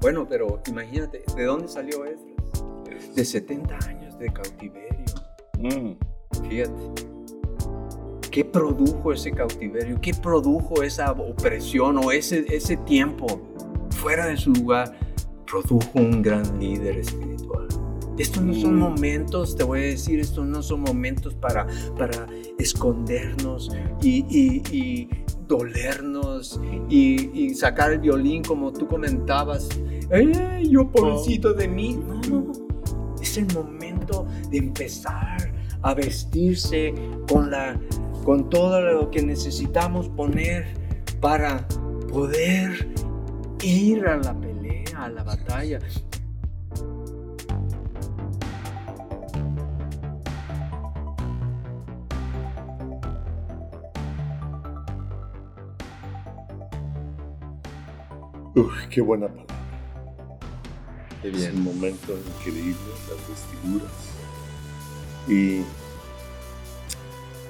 Bueno, pero imagínate, ¿de dónde salió Esdras? De 70 años de cautiverio. Mm. Fíjate. ¿Qué produjo ese cautiverio? ¿Qué produjo esa opresión o ese, ese tiempo fuera de su lugar? Produjo un gran líder espiritual. Estos no son Mm. momentos, te voy a decir, estos no son momentos para, para escondernos y, y- y dolernos y, y sacar el violín como tú comentabas. ¡Ey, yo pobrecito de mí! No, no, no. Es el momento de empezar a vestirse con, la, con todo lo que necesitamos poner para poder ir a la pelea, a la batalla. Uf, qué buena palabra. Qué Es un momento increíble, las vestiduras. Y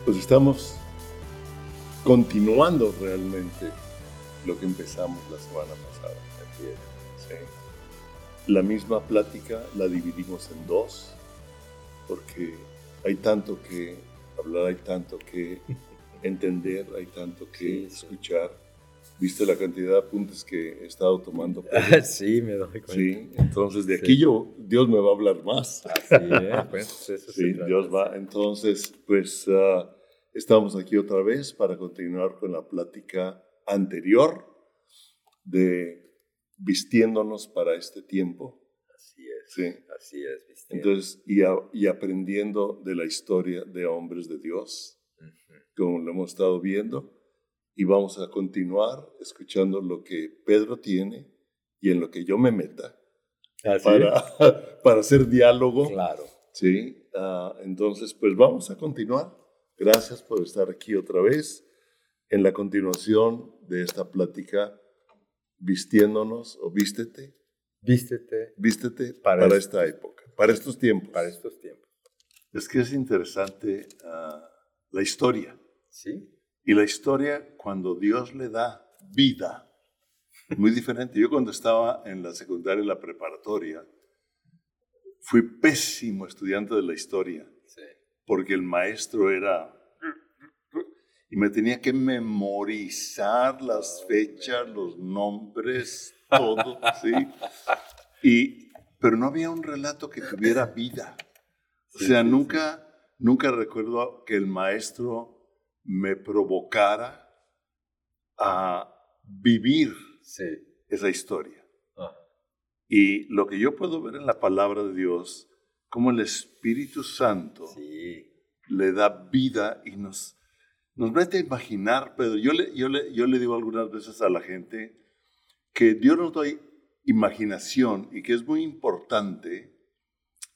pues estamos continuando realmente lo que empezamos la semana pasada. Sí. La misma plática la dividimos en dos, porque hay tanto que hablar, hay tanto que entender, hay tanto que Sí, sí. escuchar. ¿Viste la cantidad de apuntes que he estado tomando? Sí, me doy cuenta. Sí, entonces de Sí. aquí yo, Dios me va a hablar más. Así es, pues, eso Sí. Dios va. Entonces, pues ah, estamos aquí otra vez para continuar con la plática anterior de vistiéndonos para este tiempo. Así es. Sí. Así es. Entonces, y, a- y aprendiendo de la historia de hombres de Dios, Ujú. como lo hemos estado viendo, y vamos a continuar escuchando lo que Pedro tiene y en lo que yo me meta Así para, para hacer diálogo. Claro. Sí, ah, entonces pues vamos a continuar. Gracias por estar aquí otra vez en la continuación de esta plática vistiéndonos o vístete, Vístete vístete Para para, este- esta época, para estos tiempos. para estos tiempos. Es que es interesante ah, la historia. ¿Sí? Y la historia cuando Dios le da vida, muy diferente. Yo cuando estaba en la secundaria y la preparatoria, fui pésimo estudiante de la historia. Sí. porque el maestro era... Y me tenía que memorizar las fechas, los nombres, todo, ¿sí? Y, pero no había un relato que tuviera vida. O sea, nunca, nunca recuerdo que el maestro me provocara a vivir Sí. esa historia. Ajá. Y lo que yo puedo ver en la palabra de Dios, como el Espíritu Santo Sí. le da vida y nos, nos mete a imaginar, pero yo le, yo, le, yo le digo algunas veces a la gente que Dios nos da imaginación y que es muy importante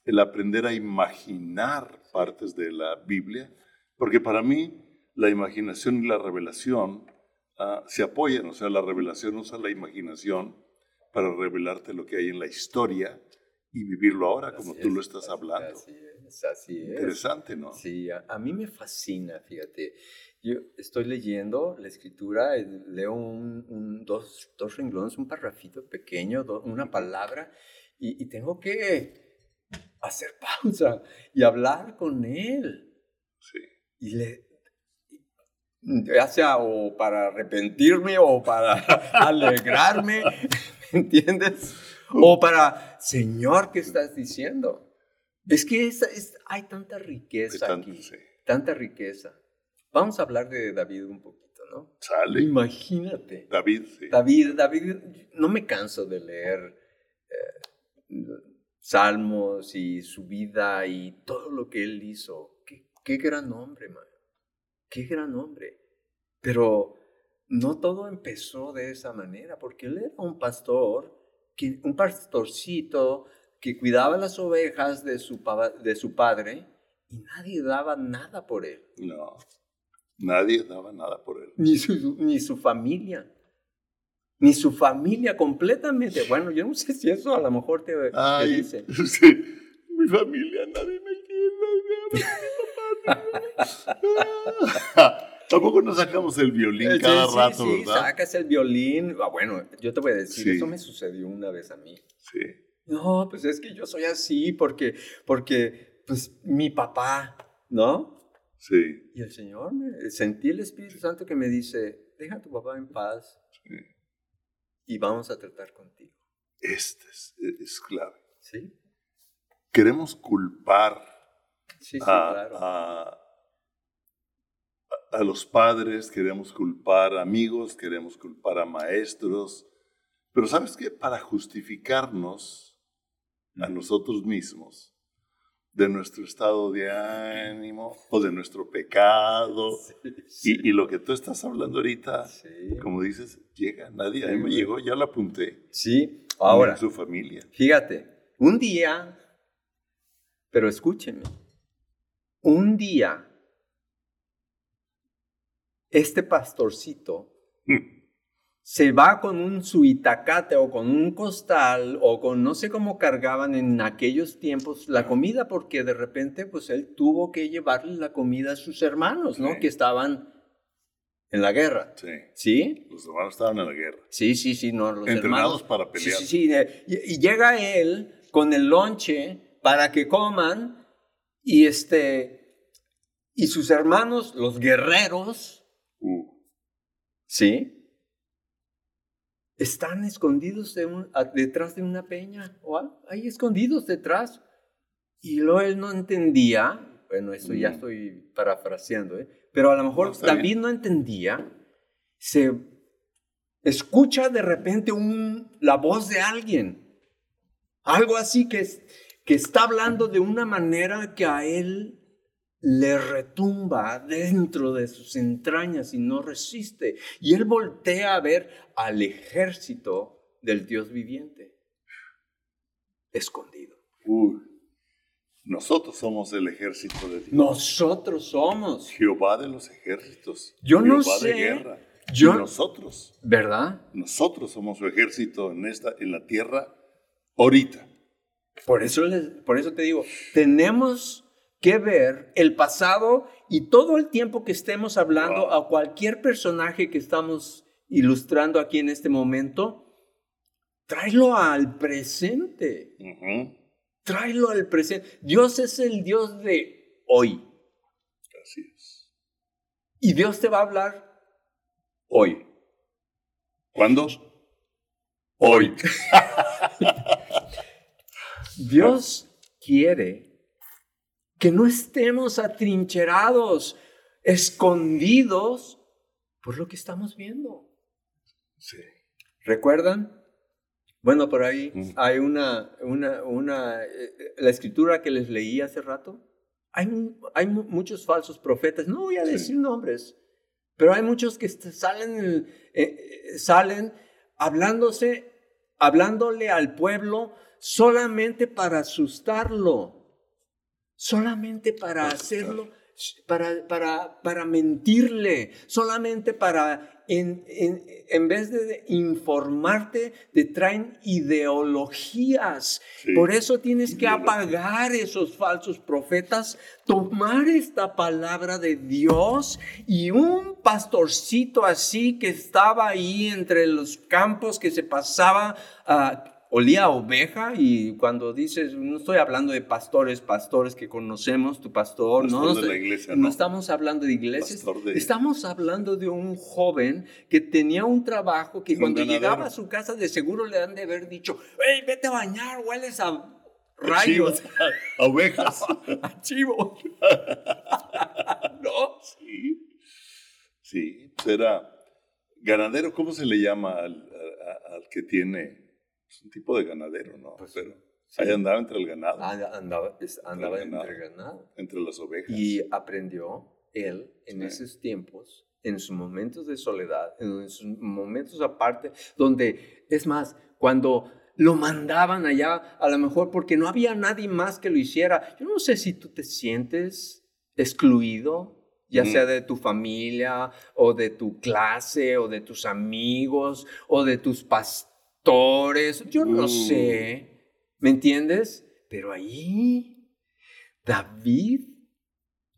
el aprender a imaginar partes de la Biblia, porque para mí la imaginación y la revelación ah, se apoyan, o sea, la revelación usa la imaginación para revelarte lo que hay en la historia y vivirlo ahora como Así tú es, lo estás hablando. Así es, así es. Interesante, ¿no? Sí, a, a mí me fascina, fíjate. Yo estoy leyendo la escritura, eh, leo un, un- dos, dos renglones, un parrafito pequeño, do- una palabra, y, y tengo que hacer pausa y hablar con él. Sí. Y le, ya sea o para arrepentirme o para alegrarme, ¿me entiendes? O para, Señor, ¿qué estás diciendo? Es que es- es- hay tanta riqueza tanto, aquí, sí. tanta riqueza. Vamos a hablar de David un poquito, ¿no? Sale. Imagínate. David, sí. David, David, no me canso de leer eh, salmos y su vida y todo lo que él hizo. Qué, qué gran hombre, man. Qué gran hombre. Pero no todo empezó de esa manera, porque él era un pastor, que, un pastorcito que cuidaba las ovejas de su, de su padre y nadie daba nada por él, No. Nadie daba nada por él. ni su, ni su familia. Ni su familia completamente. Bueno, yo no sé si eso a lo mejor te, te Ay, dice. sí. Mi familia, nadie me quiere. nadie me no. Tampoco nos sacamos el violín cada sí, rato, sí, ¿verdad? sacas el violín. Ah, bueno, yo te voy a decir, Sí. eso me sucedió una vez a mí. Sí. No, pues es que yo soy así porque, porque, pues, mi papá, ¿no? Sí. Y el Señor, sentí el Espíritu Santo que me dice, deja a tu papá en paz sí. y vamos a tratar contigo. Este es, es clave. ¿Sí? Queremos culpar Sí, sí, a, claro. a- a los padres, queremos culpar a amigos, queremos culpar a maestros, pero ¿sabes qué? Para justificarnos a nosotros mismos de nuestro estado de ánimo o de nuestro pecado Sí, y, y lo que tú estás hablando ahorita, sí. como dices, llega nadie, a mí me llegó, ya lo apunté. Sí, ahora, Su familia. fíjate, un día, pero escúcheme, un día, este pastorcito se va con un suitacate o con un costal o con no sé cómo cargaban en aquellos tiempos la comida porque de repente pues él tuvo que llevarle la comida a sus hermanos, ¿no? Sí. Que estaban en la guerra, Sí, ¿sí? los hermanos estaban en la guerra. Sí, sí, sí, no, los Entrenados hermanos. para Sí, pelear. sí, sí. eh, Y, y llega él con el lonche para que coman y este y sus hermanos, los guerreros, Uh, ¿sí? Están escondidos de un- a- detrás de una peña, o ahí escondidos detrás. Y luego él no entendía, bueno, eso ya Mm. estoy parafraseando, ¿eh? pero a lo mejor No, David bien. no entendía, se escucha de repente un, la voz de alguien, algo así que, es- que está hablando de una manera que a él le retumba dentro de sus entrañas y no resiste. Y él voltea a ver al ejército del Dios viviente, escondido. uy. Nosotros somos el ejército de Dios. Nosotros somos, Jehová de los ejércitos. Yo no Jehová sé, de guerra. yo- Y nosotros, ¿verdad? nosotros somos su ejército en esta, en la tierra ahorita. Por eso, les- por eso te digo, tenemos que ver el pasado y todo el tiempo que estemos hablando Wow. a cualquier personaje que estamos ilustrando aquí en este momento, tráelo al presente. Ujú. Tráelo al presente. Dios es el Dios de hoy. Así es. Y Dios te va a hablar hoy. ¿Cuándo? Hoy. Dios quiere que no estemos atrincherados, escondidos por lo que estamos viendo. Sí. ¿Recuerdan? Bueno, por ahí Mm. hay una, una, una, eh, la escritura que les leí hace rato. Hay, hay mu- muchos falsos profetas, no voy a Sí. decir nombres, pero hay muchos que salen, eh, eh, salen hablándose, hablándole al pueblo solamente para asustarlo, solamente para hacerlo, para, para, para mentirle, solamente para, en, en, en vez de informarte, te traen ideologías. Sí. Por eso tienes que apagar esos falsos profetas, tomar esta palabra de Dios y un pastorcito así que estaba ahí entre los campos que se pasaba, ah, olía a oveja y cuando dices, no estoy hablando de pastores, pastores que conocemos, tu pastor, Pastor no, de no la estoy- iglesia, no no. estamos hablando de iglesias, de- estamos hablando de un joven que tenía un trabajo que un cuando ganadero. llegaba a su casa de seguro le han de haber dicho, hey, vete a bañar, hueles a A rayos, a ovejas. a chivo. ¿No? Sí. Sí, era ganadero. ¿Cómo se le llama al, a- a- al que tiene? Es un tipo de ganadero, ¿no? Pues, Pero sí. ahí andaba entre el ganado, Anda- Andaba, es- andaba Entre ganado. entre ganado. entre las ovejas. Y aprendió él en Sí. esos tiempos, en sus momentos de soledad, en sus momentos aparte, donde, es más, cuando lo mandaban allá, a lo mejor porque no había nadie más que lo hiciera. Yo no sé si tú te sientes excluido, ya Mm. sea de tu familia o de tu clase o de tus amigos o de tus pastores. Yo no Mm. sé, ¿me entiendes? Pero ahí David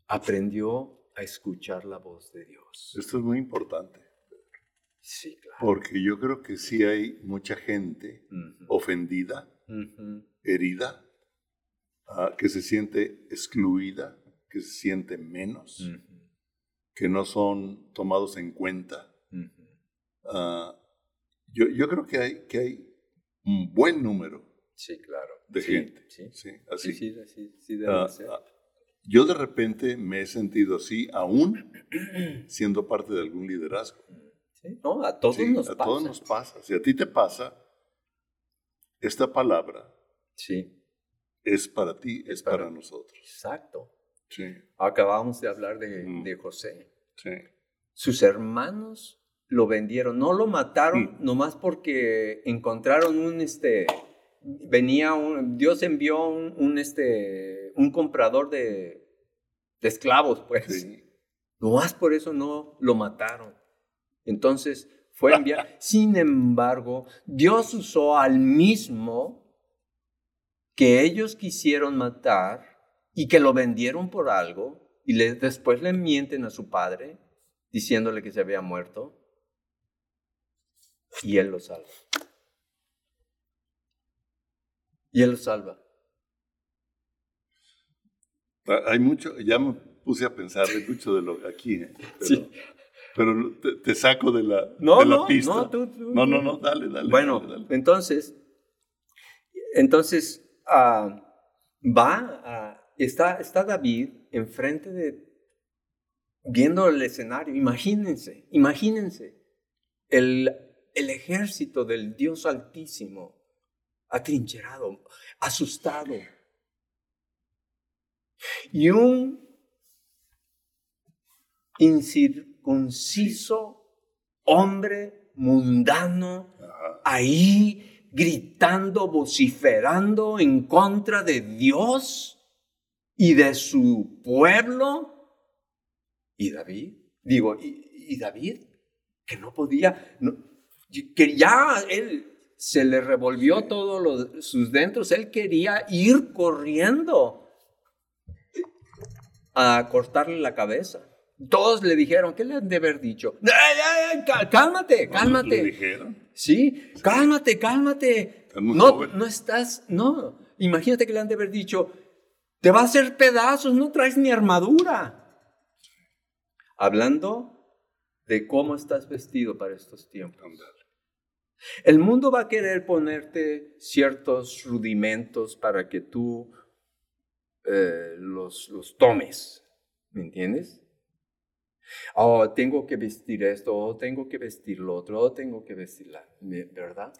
aprendió a escuchar la voz de Dios. Esto es muy importante. Sí, claro. Porque yo creo que sí hay mucha gente ofendida, herida, ah, que se siente excluida, que se siente menos, que no son tomados en cuenta. Yo, yo creo que hay, que hay un buen número Sí, claro. de Sí, gente. Sí, ¿sí? sí, Así. sí, sí, debe Ah, ser. ah, yo de repente me he sentido así, aún siendo parte de algún liderazgo. Sí, No, a todos nos a pasa. todos nos pasa. Si a ti te pasa, esta palabra Sí, es para ti, es para, para- nosotros. exacto. Sí, Acabamos de hablar de, Mm. de José. sí. Sus hermanos lo vendieron, no lo mataron nomás porque encontraron un este venía un Dios envió un, un, este un comprador de, de esclavos, pues. sí. Nomás por eso no lo mataron. Entonces fue enviado. Sin embargo, Dios usó al mismo que ellos quisieron matar y que lo vendieron por algo y le- después le mienten a su padre diciéndole que se había muerto y él lo salva. Y él lo salva. Ah, Hay mucho, ya me puse a pensar de mucho de lo aquí, ¿eh? pero, Sí. pero te, te saco de la, No, de la no, pista. no, tú- tú- no, no, no, dale, dale. Bueno, dale, dale. entonces, entonces ah, va, a- está, está David enfrente de, viendo el escenario, imagínense, imagínense, el, el ejército del Dios Altísimo, atrincherado, asustado, y un incircunciso hombre mundano ahí gritando, vociferando en contra de Dios y de su pueblo. Y David, digo, y, y David, que no podía, no- que ya él se le revolvió todo lo, sus dentros, él quería ir corriendo a cortarle la cabeza. Todos le dijeron, ¿qué le han de haber dicho? "Ay, ay, ay, cá- cálmate, cálmate. ¿Le dijeron? Sí, cálmate, cálmate. No, no estás, no. Imagínate que le han de haber dicho, te va a hacer pedazos, no traes ni armadura. Hablando de cómo estás vestido para estos tiempos. El mundo va a querer ponerte ciertos rudimentos para que tú eh, los, los tomes, ¿me entiendes? Oh, tengo que vestir esto, oh, tengo que vestir lo otro, oh, tengo que vestir la, ¿verdad?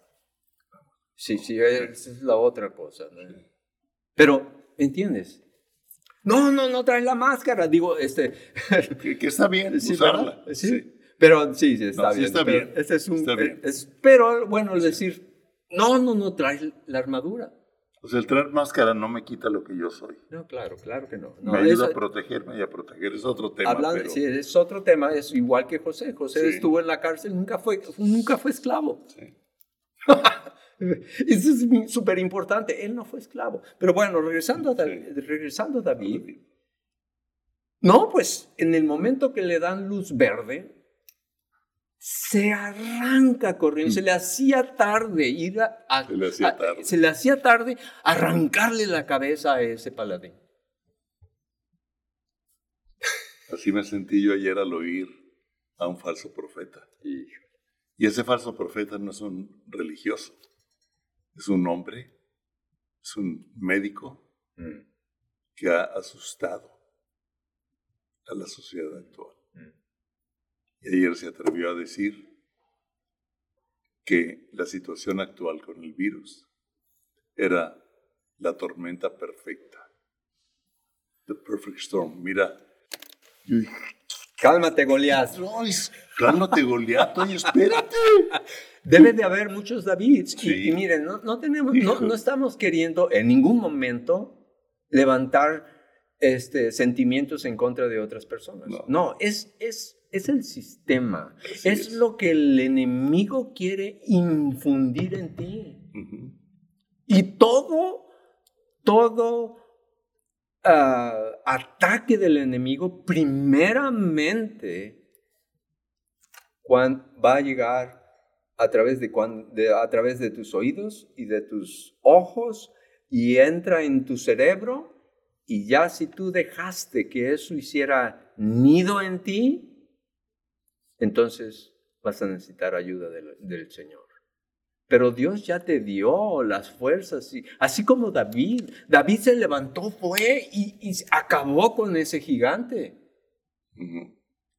Sí, sí, esa es la otra cosa. ¿no? Pero, ¿entiendes? No, no, no trae la máscara, digo, este... Que, que está bien Sí, usarla. ¿verdad? Sí. Pero sí, sí, está No, sí bien. está pero bien, Ese es un, está bien. es- pero bueno, decir, no, no, no traes la armadura. O sea, el traer máscara no me quita lo que yo soy. No, claro, claro que no. no me ayuda eso- a protegerme y a proteger. Es otro tema. hablando- pero, sí, es otro tema, es igual que José. José Sí. estuvo en la cárcel, nunca fue, nunca fue esclavo. sí. Eso es súper importante. Él no fue esclavo. Pero bueno, regresando a, Sí. regresando a David, No, pues en el momento que le dan luz verde, se arranca corriendo. Se le hacía tarde ir a, a- Se le hacía a- tarde. se le hacía tarde arrancarle la cabeza a ese paladín. Así me sentí yo ayer al oír a un falso profeta. Y ese falso profeta no es un religioso, es un hombre, es un médico Mm, que ha asustado a la sociedad actual. Y ayer se atrevió a decir que la situación actual con el virus era la tormenta perfecta. The perfect storm. Mira, Cálmate, Goliat. "Ay, cálmate, Goliat, oye, espérate. Debe de haber muchos Davids. Y- Sí. Y, miren, no, no tenemos, no, no estamos queriendo en ningún momento levantar este, sentimientos en contra de otras personas. No. No, es, es, es el sistema. Así es, lo que el enemigo quiere infundir en ti. Y todo, todo ah, ataque del enemigo, primeramente va a llegar a través de, a través de tus oídos y de tus ojos y entra en tu cerebro y ya si tú dejaste que eso hiciera nido en ti, entonces vas a necesitar ayuda del, Señor. Pero Dios ya te dio las fuerzas, y, así como David. David se levantó, fue y, acabó con ese gigante.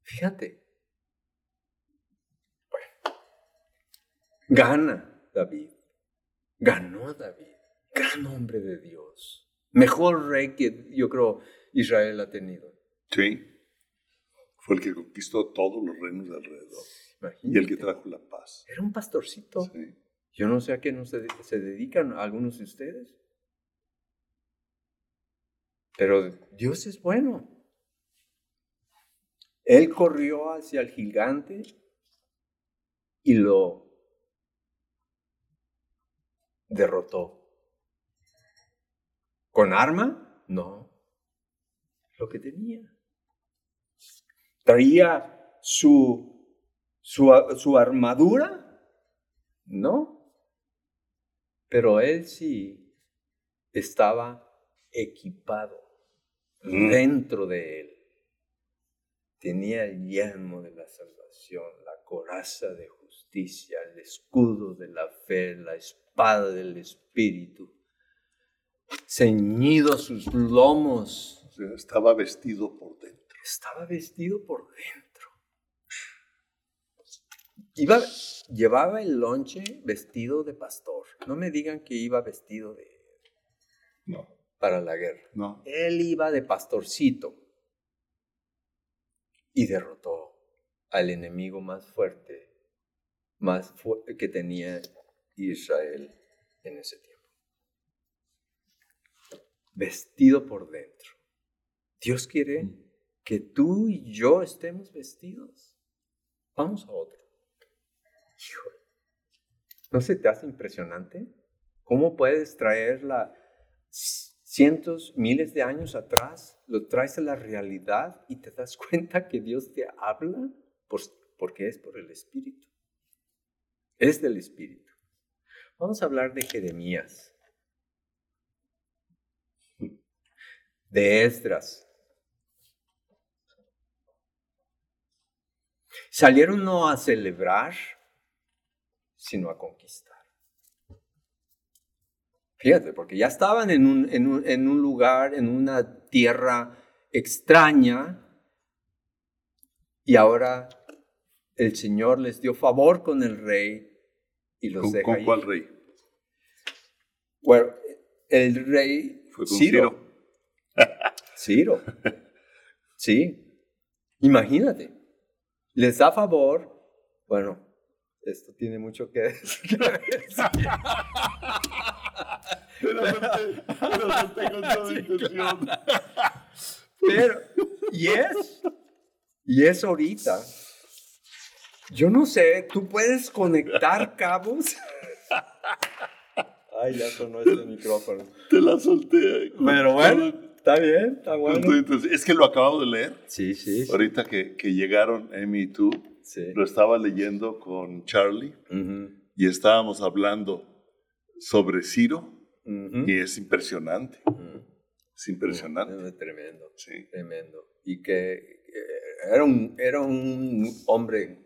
Fíjate. Gana David. Ganó David. Gran hombre de Dios. Mejor rey que yo creo Israel ha tenido. Sí. Fue el que conquistó todos los reinos de alrededor. Y el que trajo la paz. Era un pastorcito. Sí. Yo no sé a qué no se, se dedican algunos de ustedes. Pero Dios es bueno. Él corrió hacia el gigante y lo derrotó. ¿Con arma? No. Lo que tenía. ¿Traía su, su, armadura? No. Pero él sí estaba equipado mm. dentro de él. Tenía el yelmo de la salvación, la coraza de justicia, el escudo de la fe, la espada del Espíritu, ceñido sus lomos. estaba vestido por dentro. Estaba vestido por dentro. Iba, llevaba el lonche vestido de pastor. No me digan que iba vestido de... No. Para la guerra. No. Él iba de pastorcito y derrotó al enemigo más fuerte, más que tenía Israel en ese tiempo. Vestido por dentro. Dios quiere mm. Que tú y yo estemos vestidos. Vamos a otro. Híjole. ¿No se te hace impresionante? ¿Cómo puedes traerla cientos, miles de años atrás? Lo traes a la realidad y te das cuenta que Dios te habla porque es por el Espíritu. Es del Espíritu. Vamos a hablar de Jeremías, de Esdras. Salieron no a celebrar, sino a conquistar. Fíjate, porque ya estaban en un, en un, lugar, en una tierra extraña, y ahora el Señor les dio favor con el rey ¿Con, cuál rey? Bueno, el rey fue Ciro. Ciro. Sí. Imagínate. Les da favor. Bueno, esto tiene mucho que decir. Pero, y es, y es ahorita yo no sé, ¿tú puedes conectar cabos? Ay, ya sonó este micrófono. Te la solté. Pero bueno, está bien, está bueno. es que lo acabo de leer. Sí, sí. Ahorita que, que llegaron Amy y tú, lo estaba leyendo con Charlie y estábamos hablando sobre Ciro y es impresionante. Es impresionante. Es tremendo. Sí. Tremendo. Y que eh, era un, era un hombre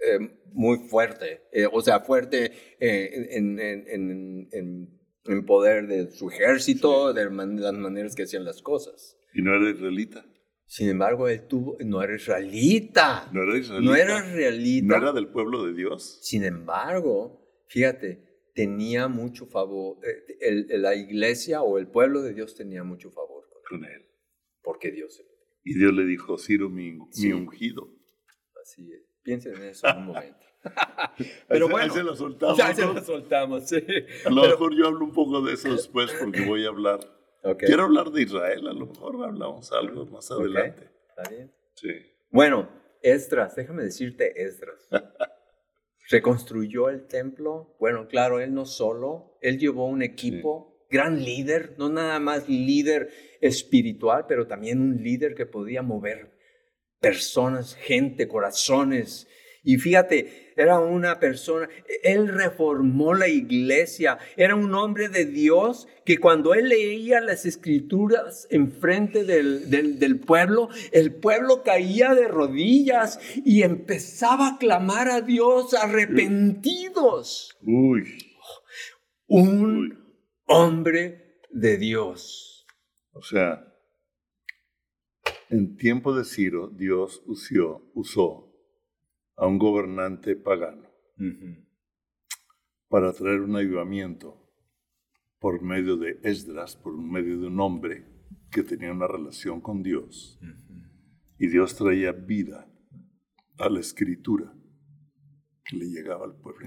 eh, muy fuerte, eh, o sea, fuerte eh, en, en, en, en, poder de su ejército, de las maneras que hacían las cosas. ¿Y no era israelita? Sin embargo, él tuvo, no era israelita. No era israelita. No era israelita. No era del pueblo de Dios. Sin embargo, fíjate, tenía mucho favor, la iglesia o el pueblo de Dios tenía mucho favor con, él. Porque Dios. Y Dios le dijo, Ciro, mi, mi ungido. Así es. Piensen en eso en un momento. Pero bueno, se lo soltamos. Ya se lo soltamos, sí. A lo mejor yo hablo un poco de eso después porque voy a hablar. Quiero hablar de Israel, a lo mejor hablamos algo más adelante. ¿Está bien? Sí. Bueno, Esdras, déjame decirte Esdras. Reconstruyó el templo. Bueno, claro, él no solo, él llevó un equipo gran líder, no nada más líder espiritual, pero también un líder que podía mover personas, gente, corazones. Y fíjate, era una persona, él reformó la iglesia, era un hombre de Dios que cuando él leía las escrituras enfrente del, del, del pueblo, el pueblo caía de rodillas y empezaba a clamar a Dios arrepentidos. Uy. Un hombre de Dios. O sea, en tiempo de Ciro, Dios usó, usó a un gobernante pagano para traer un avivamiento por medio de Esdras, por medio de un hombre que tenía una relación con Dios. Y Dios traía vida a la escritura que le llegaba al pueblo.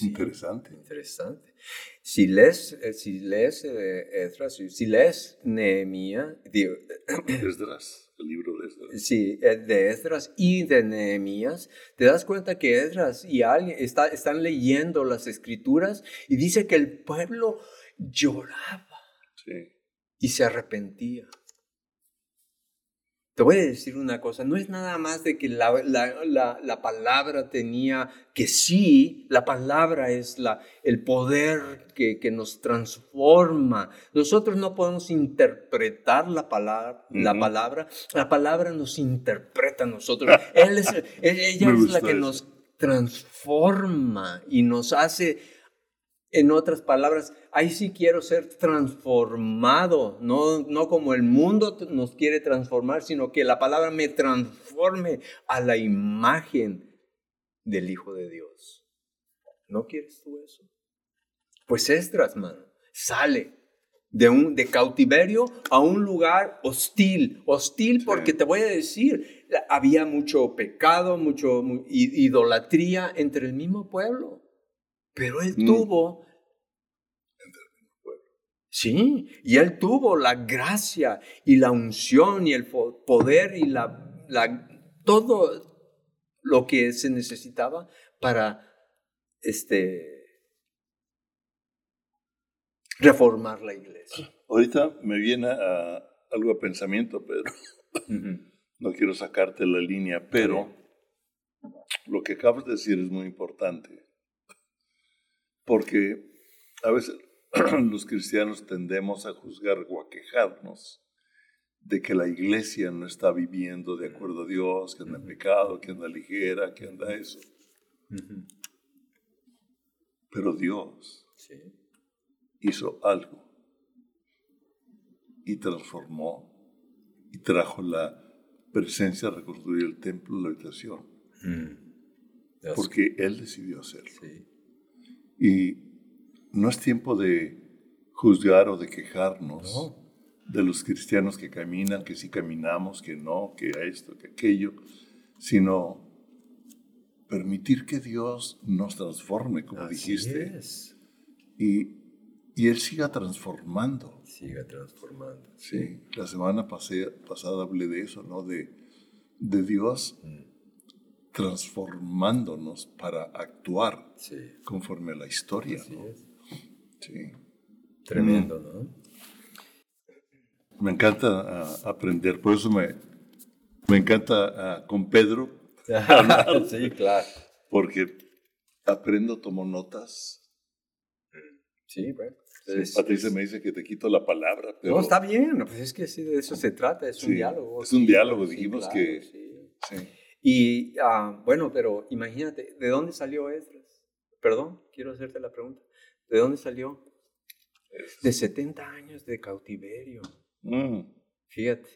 interesante. Interesante. Si lees, eh, si lees eh, Esdras, si lees Nehemías, Esdras, el libro de Esdras. Sí, eh, de Esdras y de Nehemías, te das cuenta que Esdras y alguien está, están leyendo las escrituras y dice que el pueblo lloraba y se arrepentía. Te voy a decir una cosa, no es nada más de que la, la, la, palabra tenía, que sí, la palabra es la, el poder que, que, nos transforma. Nosotros no podemos interpretar la palabra, la palabra, la palabra nos interpreta a nosotros. Él es, ella es la que nos transforma y nos hace en otras palabras, ahí sí quiero ser transformado, no, no como el mundo nos quiere transformar, sino que la palabra me transforme a la imagen del Hijo de Dios. ¿No quieres tú eso? Pues Estras, mano, sale de, un, de cautiverio a un lugar hostil. Hostil porque te voy a decir, había mucho pecado, mucho idolatría entre el mismo pueblo. Pero él mm. tuvo Sí, y él tuvo la gracia y la unción y el poder y la, la, todo lo que se necesitaba para este, reformar la iglesia. Ahorita me viene a, algo a pensamiento, Pedro. No quiero sacarte la línea, pero lo que acabas de decir es muy importante. Porque a veces los cristianos tendemos a juzgar o a quejarnos de que la iglesia no está viviendo de acuerdo a Dios, que anda en pecado, que anda ligera, que anda eso. Pero Dios hizo algo y transformó y trajo la presencia a reconstruir el templo, la habitación. Mm. Porque Él decidió hacerlo. Y no es tiempo de juzgar o de quejarnos de los cristianos que caminan, que sí caminamos, que no, que esto, que aquello, sino permitir que Dios nos transforme, como dijiste. Y, y, Él siga transformando. Siga transformando. Sí, la semana pasada hablé de eso, ¿no? De, de Dios mm. transformándonos para actuar conforme a la historia. ¿no? Sí. Tremendo, ¿no? Me encanta ah, aprender, por eso me, me encanta ah, con Pedro. sí, claro. Porque aprendo, tomo notas. Sí, bueno. Patricia me dice que te quito la palabra. No, está bien, pues es que sí, de eso se trata, es un diálogo. Es un diálogo, dijimos que... Sí. Y ah, bueno, pero imagínate, ¿de dónde salió Esdras? Perdón, quiero hacerte la pregunta. ¿De dónde salió? De 70 años de cautiverio. Mm. Fíjate.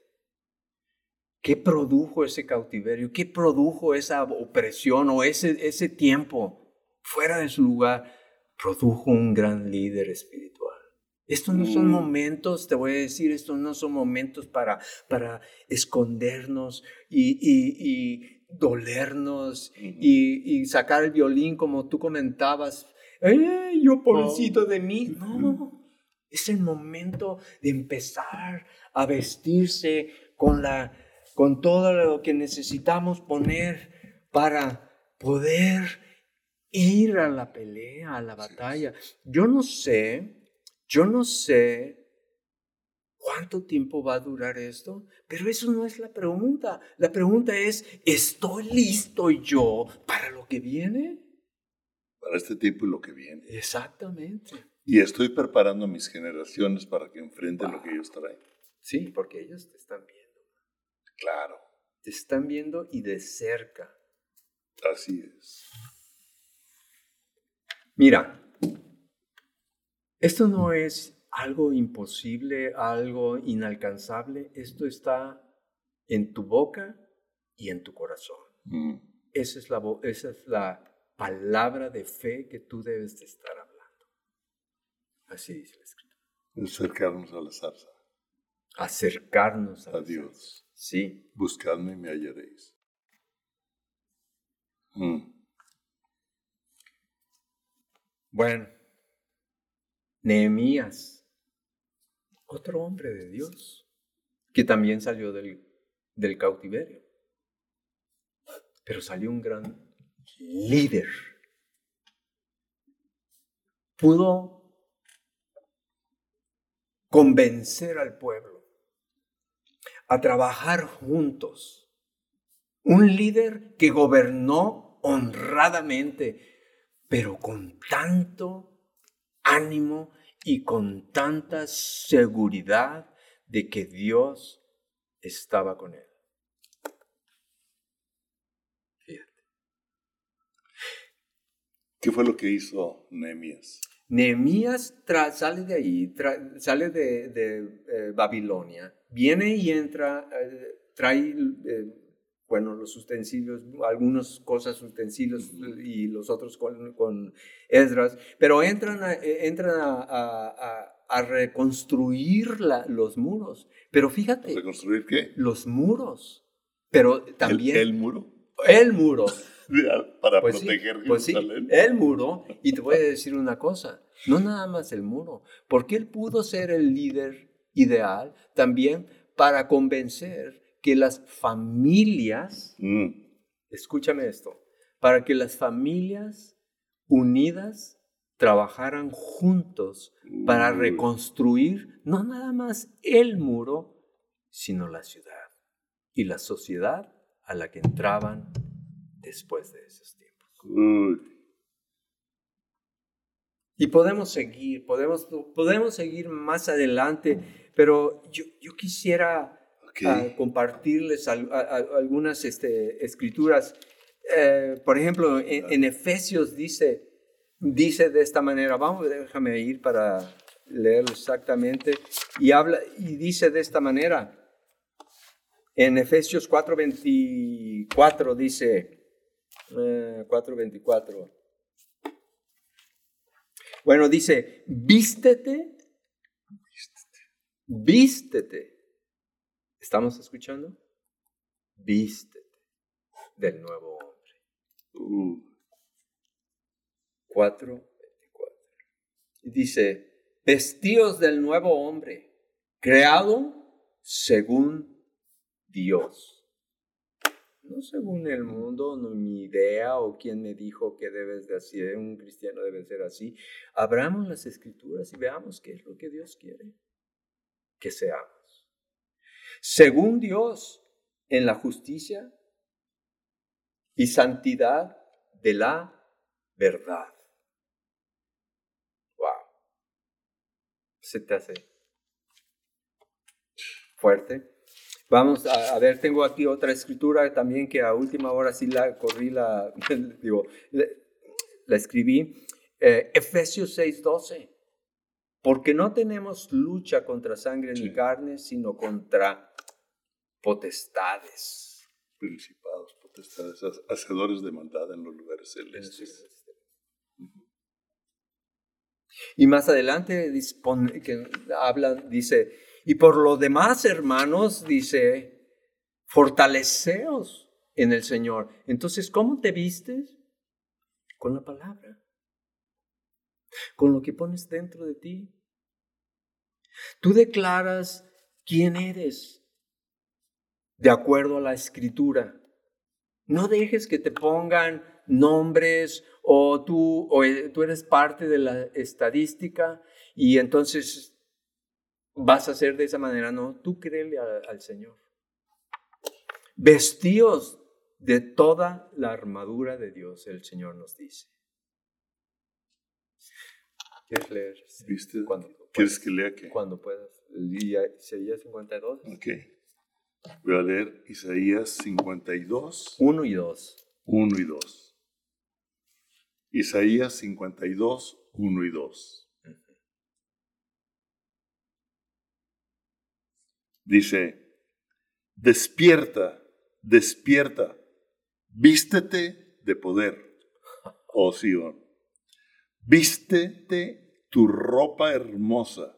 ¿Qué produjo ese cautiverio? ¿Qué produjo esa opresión o ese, ese tiempo fuera de su lugar? Produjo un gran líder espiritual. Estos no son mm. momentos, te voy a decir, estos no son momentos para, para escondernos y, y, dolernos y, y, sacar el violín como tú comentabas ¡eh, yo pobrecito de mí! No, es el momento de empezar a vestirse con, la, con todo lo que necesitamos poner para poder ir a la pelea, a la batalla. Yo no sé Yo no sé cuánto tiempo va a durar esto, pero eso no es la pregunta. La pregunta es, ¿estoy listo yo para lo que viene? Para este tiempo y lo que viene. Exactamente. Y estoy preparando a mis generaciones para que enfrenten lo que ellos traen. Sí, porque ellos te están viendo. Claro. Te están viendo y de cerca. Así es. Mira, esto no es algo imposible, algo inalcanzable. Esto está en tu boca y en tu corazón. Mm. Esa, es la, esa es la palabra de fe que tú debes de estar hablando. Así dice la escritura. Acercarnos a la zarza. Acercarnos a, a Dios. Sí. Buscadme y me hallaréis. Mm. Bueno, Nehemías, otro hombre de Dios, que también salió del, del cautiverio, pero salió un gran líder. Pudo convencer al pueblo a trabajar juntos. Un líder que gobernó honradamente, pero con tanto ánimo y con tanta seguridad de que Dios estaba con él. ¿Qué fue lo que hizo Nehemías? Nehemías sale de ahí, sale de, eh, Babilonia, viene y entra, eh, trae, eh, bueno, los utensilios, algunas cosas utensilios y los otros con, con Esdras, pero entran a, entran a, reconstruir los muros. Pero fíjate. ¿Reconstruir qué? Los muros. Pero también. ¿El, el muro? El muro. Para pues proteger pues Jerusalén. el muro, y te voy a decir una cosa, no nada más el muro, porque él pudo ser el líder ideal también para convencer que las familias, Mm. escúchame esto, para que las familias unidas trabajaran juntos para Uy. reconstruir no nada más el muro, sino la ciudad y la sociedad a la que entraban después de esos tiempos. Uy. Y podemos seguir, podemos, podemos seguir más adelante, pero yo, yo quisiera ah, compartirles al- a- a- algunas este, escrituras. Eh, por ejemplo, en, en Efesios dice, dice de esta manera, vamos, déjame ir para leerlo exactamente, y, habla, y dice de esta manera, en Efesios 4:24 dice, eh, 4:24, bueno, dice, vístete, vístete. ¿Estamos escuchando? Vístete del nuevo hombre. Uh. 4, 24. Y dice, vestidos del nuevo hombre, creado según Dios. No según el mundo, no mi idea o quien me dijo que debes de hacer, un cristiano debe ser así. Abramos las escrituras y veamos qué es lo que Dios quiere que seamos. Según Dios, en la justicia y santidad de la verdad. Wow. Se te hace fuerte. Vamos a, a ver, tengo aquí otra escritura también que a última hora sí la corrí, la, digo, la, la escribí. Eh, Efesios 6:12. Porque no tenemos lucha contra sangre ni Sí. carne, sino contra potestades. Principados, potestades, ha- hacedores de maldad en los lugares celestes. Y más adelante dispone- que habla, dice, y por lo demás, hermanos, dice, fortaleceos en el Señor. Entonces, ¿cómo te vistes? Con la palabra, con lo que pones dentro de ti. Tú declaras quién eres de acuerdo a la escritura. No dejes que te pongan nombres o tú, o eh, tú eres parte de la estadística y entonces vas a hacer de esa manera. No, tú créele al Señor. Vestíos de toda la armadura de Dios, el Señor nos dice. ¿Quieres leer? ¿Viste? ¿Quieres que lea qué? Cuando puedas. Isaías 52. Ok. Voy a leer Isaías 52. 1 y 2. 1 y 2. Isaías 52, 1 y 2. Dice, despierta, despierta, vístete de poder, oh Sion. Vístete tu ropa hermosa,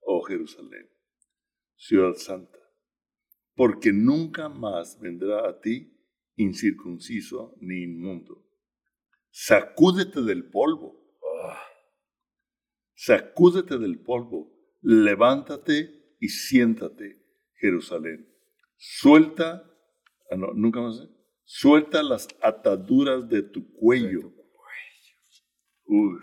oh Jerusalén, ciudad santa, porque nunca más vendrá a ti incircunciso ni inmundo. Sacúdete del polvo. Sacúdete del polvo. Levántate y siéntate, Jerusalén. Suelta, ah, no, nunca más, ¿eh? suelta las ataduras de tu cuello. Uy,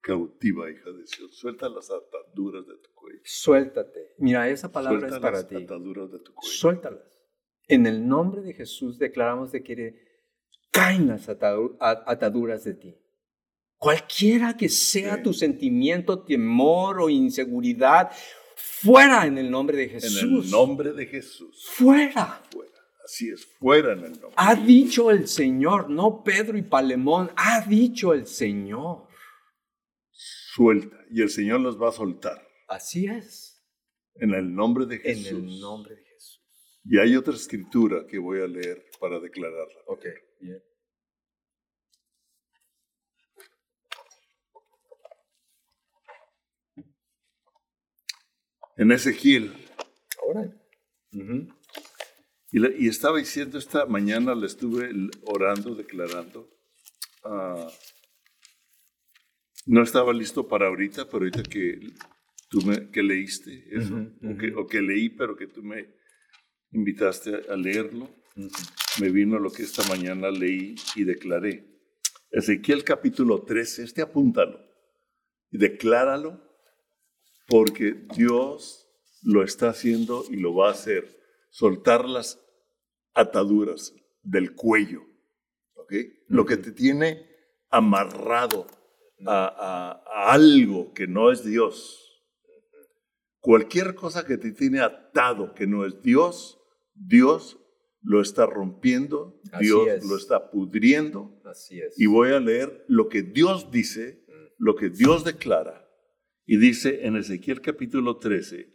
cautiva, hija de Dios. Suelta las ataduras de tu cuello. Suéltate. Mira, esa palabra es para ti. Ataduras de tu cuello. Suéltalas. En el nombre de Jesús declaramos de que caen las ataduras de ti. Cualquiera que sea tu sentimiento, temor o inseguridad, Fuera en el nombre de Jesús. En el nombre de Jesús. Fuera. Fuera. Así es, fuera en el nombre. Ha dicho el Señor, no Pedro y Palemón, ha dicho el Señor. Suelta, y el Señor los va a soltar. Así es. En el nombre de Jesús. En el nombre de Jesús. Y hay otra escritura que voy a leer para declararla. Ok, bien. En Ezequiel. Ahora. y, estaba diciendo esta mañana, le estuve orando, declarando. Ah, no estaba listo para ahorita, pero ahorita que tú me, que leíste eso, o, que, leí, pero que tú me invitaste a, leerlo, me vino lo que esta mañana leí y declaré. Ezequiel capítulo 13, este apúntalo y decláralo porque Dios lo está haciendo y lo va a hacer. Soltar las ataduras del cuello, Lo que te tiene amarrado a, algo que no es Dios. Cualquier cosa que te tiene atado que no es Dios, Dios lo está rompiendo, Dios lo está pudriendo. Así es. Y voy a leer lo que Dios dice, lo que Dios declara y dice en Ezequiel capítulo 13,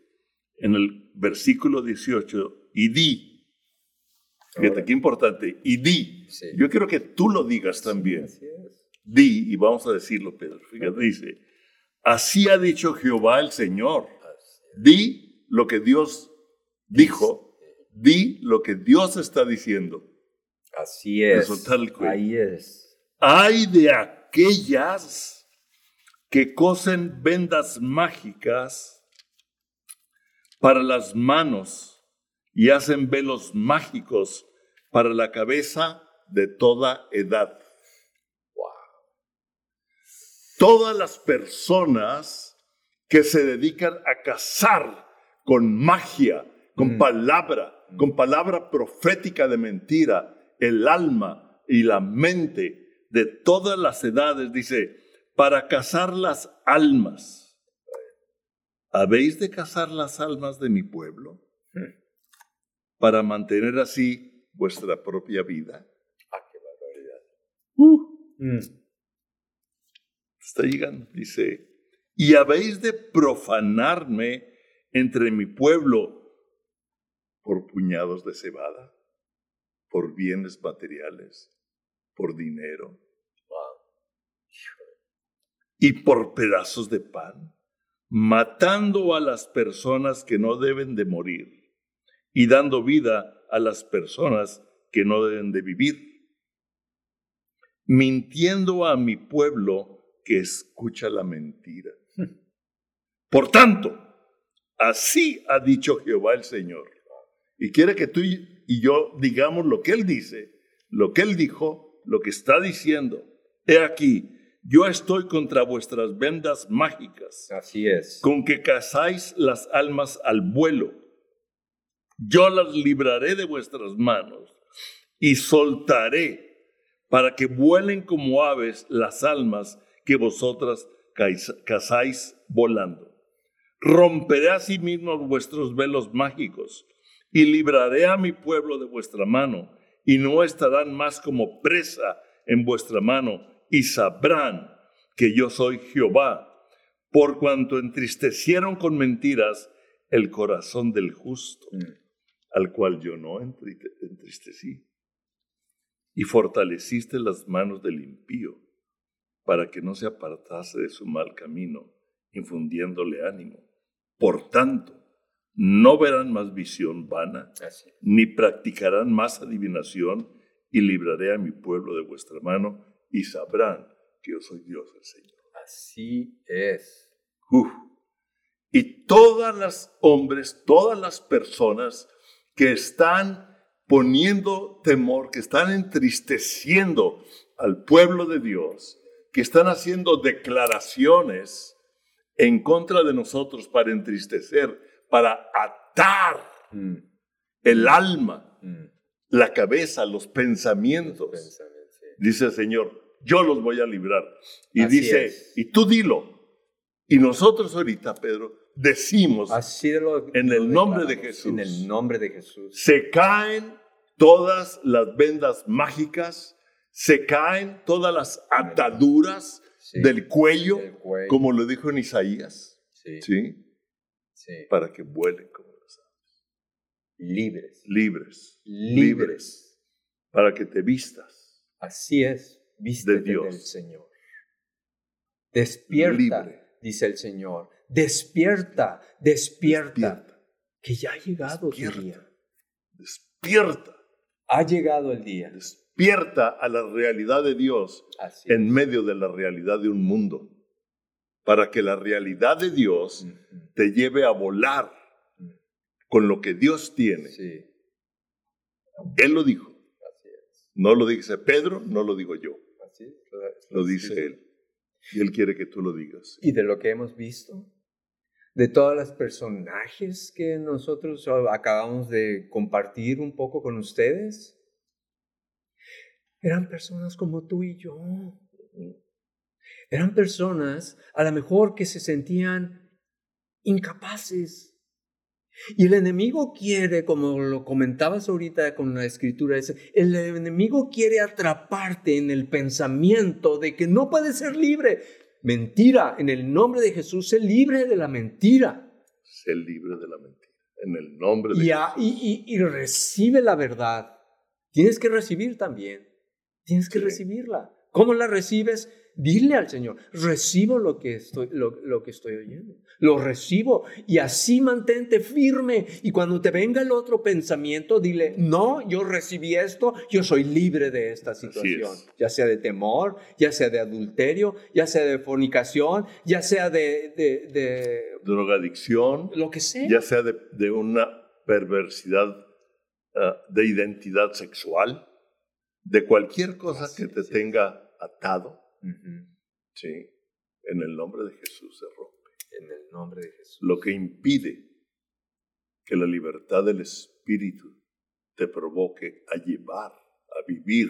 en el versículo 18, y di. Fíjate qué importante, y di. Yo quiero que tú lo digas también. Di, y vamos a decirlo, Pedro. Fíjate, dice, así ha dicho Jehová el Señor. Di lo que Dios dijo, di lo que Dios está diciendo. Así es. Ahí es. Hay de aquellas que cosen vendas mágicas para las manos y hacen velos mágicos para la cabeza de toda edad. Todas las personas que se dedican a cazar con magia, con mm. palabra, con palabra profética de mentira, el alma y la mente de todas las edades, dice, para cazar las almas. ¿Habéis de cazar las almas de mi pueblo? Para mantener así vuestra propia vida. Ah, qué barbaridad. Uh. Mm. Está llegando, dice, y habéis de profanarme entre mi pueblo por puñados de cebada, por bienes materiales, por dinero y por pedazos de pan, matando a las personas que no deben de morir y dando vida a las personas que no deben de vivir, mintiendo a mi pueblo que escucha la mentira. Por tanto, así ha dicho Jehová el Señor. Y quiere que tú y yo digamos lo que Él dice, lo que Él dijo, lo que está diciendo. He aquí, yo estoy contra vuestras vendas mágicas, Así es. con que cazáis las almas al vuelo. Yo las libraré de vuestras manos y soltaré para que vuelen como aves las almas que vosotras cazáis volando. Romperé asimismo vuestros velos mágicos y libraré a mi pueblo de vuestra mano y no estarán más como presa en vuestra mano y sabrán que yo soy Jehová, por cuanto entristecieron con mentiras el corazón del justo, Mm. al cual yo no entriste- entristecí, y fortaleciste las manos del impío, para que no se apartase de su mal camino, infundiéndole ánimo. Por tanto, no verán más visión vana, ni practicarán más adivinación, y libraré a mi pueblo de vuestra mano, y sabrán que yo soy Dios el Señor. así es. Uf. Y todas las hombres, todas las personas que están poniendo temor, que están entristeciendo al pueblo de Dios, que están haciendo declaraciones en contra de nosotros para entristecer, para atar Mm, el alma, mm. la cabeza, los pensamientos. Dice el Señor, yo los voy a librar. Y Así dice, es. y tú dilo. Y nosotros ahorita, Pedro, decimos, Así lo- En el nombre de Jesús. En el nombre de Jesús. se caen todas las vendas mágicas, se caen todas las ataduras Sí. del cuello, Del cuello. como lo dijo en Isaías, Sí, ¿sí? sí. Para que vuelen como las aves. Libres. libres, Libres. para que te vistas Así es. Vístete Dios. del Señor. Despierta, libre. dice el Señor. Despierta, despierta. Despierta, Que ya ha llegado tu Despierta. día. despierta, Ha llegado el día. despierta a la realidad de Dios Así en es. medio de la realidad de un mundo, para que la realidad de Dios te lleve a volar con lo que Dios tiene. Sí, Él lo dijo. No lo dice Pedro, no lo digo yo, Así es. lo dice Él. Y Él quiere que tú lo digas. Y de lo que hemos visto, de todos los personajes que nosotros acabamos de compartir un poco con ustedes, eran personas como tú y yo. Eran personas a lo mejor que se sentían incapaces. Y el enemigo quiere, como lo comentabas ahorita con la escritura, es- el enemigo quiere atraparte en el pensamiento de que no puedes ser libre. Mentira, en el nombre de Jesús, sé libre de la mentira. Sé libre de la mentira. En el nombre de Y, a- y- y- y recibe la verdad. Tienes que recibir también. Tienes que Sí. recibirla. ¿Cómo la recibes? Dile al Señor, recibo lo que, estoy, lo, lo que estoy oyendo. Lo recibo y así mantente firme. Y cuando te venga el otro pensamiento, dile, no, yo recibí esto, yo soy libre de esta situación. es. Ya sea de temor, ya sea de adulterio, ya sea de fornicación, ya sea de, de, de drogadicción, lo que sea. ya sea de, de una perversidad ah, de identidad sexual, de cualquier cosa que te tenga atado, ¿sí? en el nombre de Jesús se rompe. En el nombre de Jesús. Lo que impide que la libertad del Espíritu te provoque a llevar, a vivir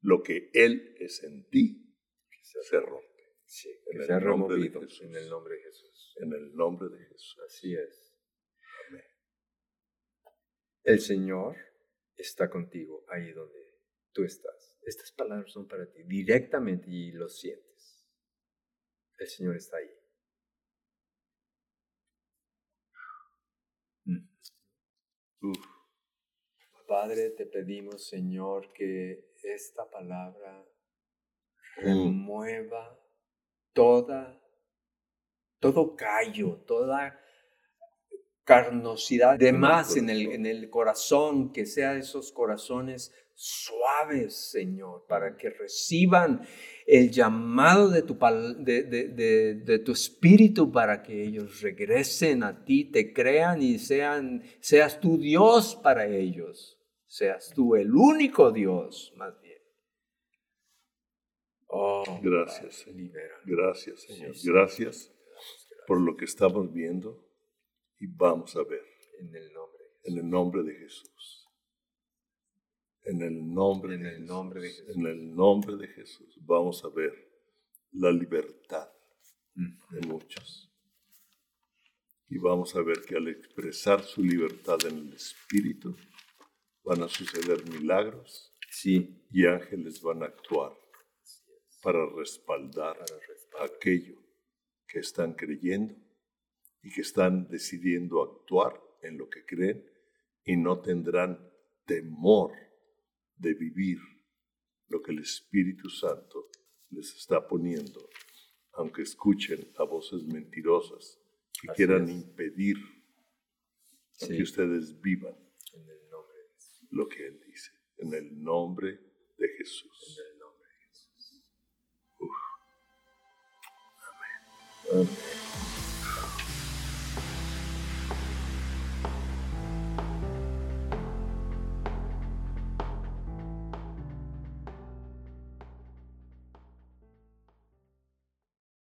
lo que Él es en ti, se rompe. Sí, En que el se ha nombre de removido Jesús. en el nombre de Jesús. En el nombre de Jesús. Así es. El Señor está contigo ahí donde tú estás. Estas palabras son para ti directamente y lo sientes. El Señor está ahí. Mm. Uf, Padre, te pedimos, Señor, que esta palabra Mm. remueva toda, todo callo, toda carnosidad de En el más en el, corazón. en el corazón, que sea esos corazones suaves, Señor, para que reciban el llamado de tu, de, de- de- de tu espíritu para que ellos regresen a ti, te crean y sean, seas tu Dios para ellos, seas tú el único Dios, más bien. Oh, Gracias, Padre, Señor. Gracias, Señor. Sí, Gracias por lo que estamos viendo y vamos a ver. En el nombre. En el nombre de Jesús. En el nombre, En de, el Jesús. nombre de Jesús. En el nombre de Jesús vamos a ver la libertad Mm. de muchos. Y vamos a ver que al expresar su libertad en el Espíritu van a suceder milagros Sí. y ángeles van a actuar para respaldar Para respaldar. aquello que están creyendo y que están decidiendo actuar en lo que creen y no tendrán temor de vivir lo que el Espíritu Santo les está poniendo, aunque escuchen a voces mentirosas que Así quieran es. impedir Sí. que ustedes vivan En el nombre de Jesús. lo que Él dice, en el nombre de Jesús. En el nombre de Jesús. Amén.